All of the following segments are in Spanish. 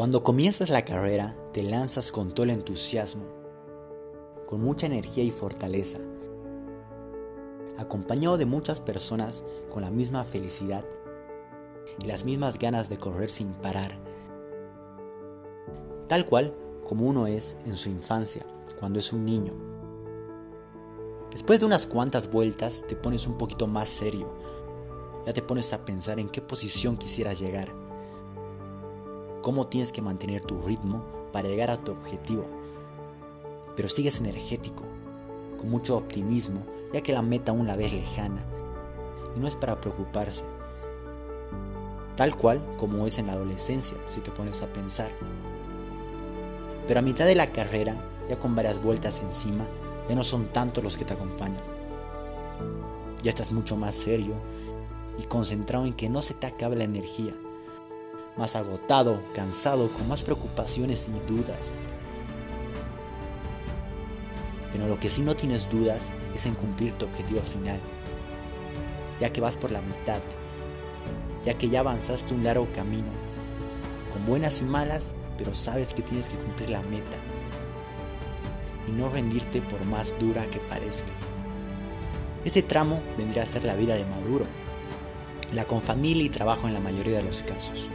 Cuando comienzas la carrera, te lanzas con todo el entusiasmo, con mucha energía y fortaleza, acompañado de muchas personas con la misma felicidad y las mismas ganas de correr sin parar, tal cual como uno es en su infancia, cuando es un niño. Después de unas cuantas vueltas te pones un poquito más serio, ya te pones a pensar en qué posición quisieras llegar cómo tienes que mantener tu ritmo para llegar a tu objetivo. Pero sigues energético, con mucho optimismo, ya que la meta aún la ves lejana. Y no es para preocuparse. Tal cual como es en la adolescencia, si te pones a pensar. Pero a mitad de la carrera, ya con varias vueltas encima, ya no son tantos los que te acompañan. Ya estás mucho más serio y concentrado en que no se te acabe la energía más agotado, cansado, con más preocupaciones y dudas. Pero lo que sí no tienes dudas es en cumplir tu objetivo final, ya que vas por la mitad, ya que ya avanzaste un largo camino, con buenas y malas, pero sabes que tienes que cumplir la meta y no rendirte por más dura que parezca. Ese tramo vendría a ser la vida de Maduro, la con familia y trabajo en la mayoría de los casos.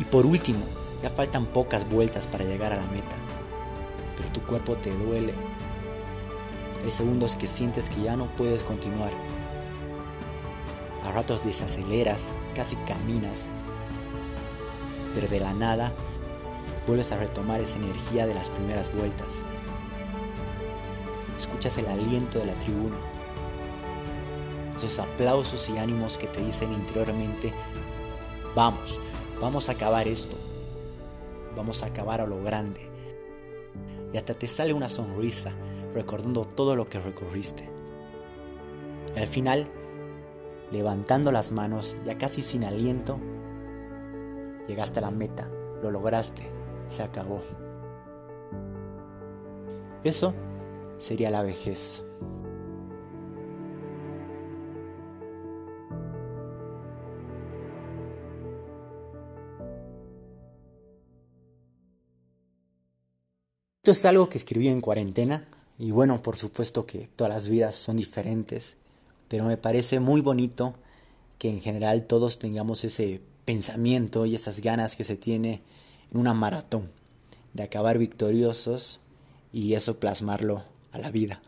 Y por último, ya faltan pocas vueltas para llegar a la meta, pero tu cuerpo te duele. Hay segundos que sientes que ya no puedes continuar. A ratos desaceleras, casi caminas, pero de la nada vuelves a retomar esa energía de las primeras vueltas. Escuchas el aliento de la tribuna, esos aplausos y ánimos que te dicen interiormente, vamos, vamos a acabar esto, vamos a acabar a lo grande. Y hasta te sale una sonrisa recordando todo lo que recorriste. Y al final, levantando las manos, ya casi sin aliento, llegaste a la meta, lo lograste, se acabó. Eso sería la vejez. Esto es algo que escribí en cuarentena y bueno, por supuesto que todas las vidas son diferentes, pero me parece muy bonito que en general todos tengamos ese pensamiento y esas ganas que se tiene en una maratón de acabar victoriosos y eso plasmarlo a la vida.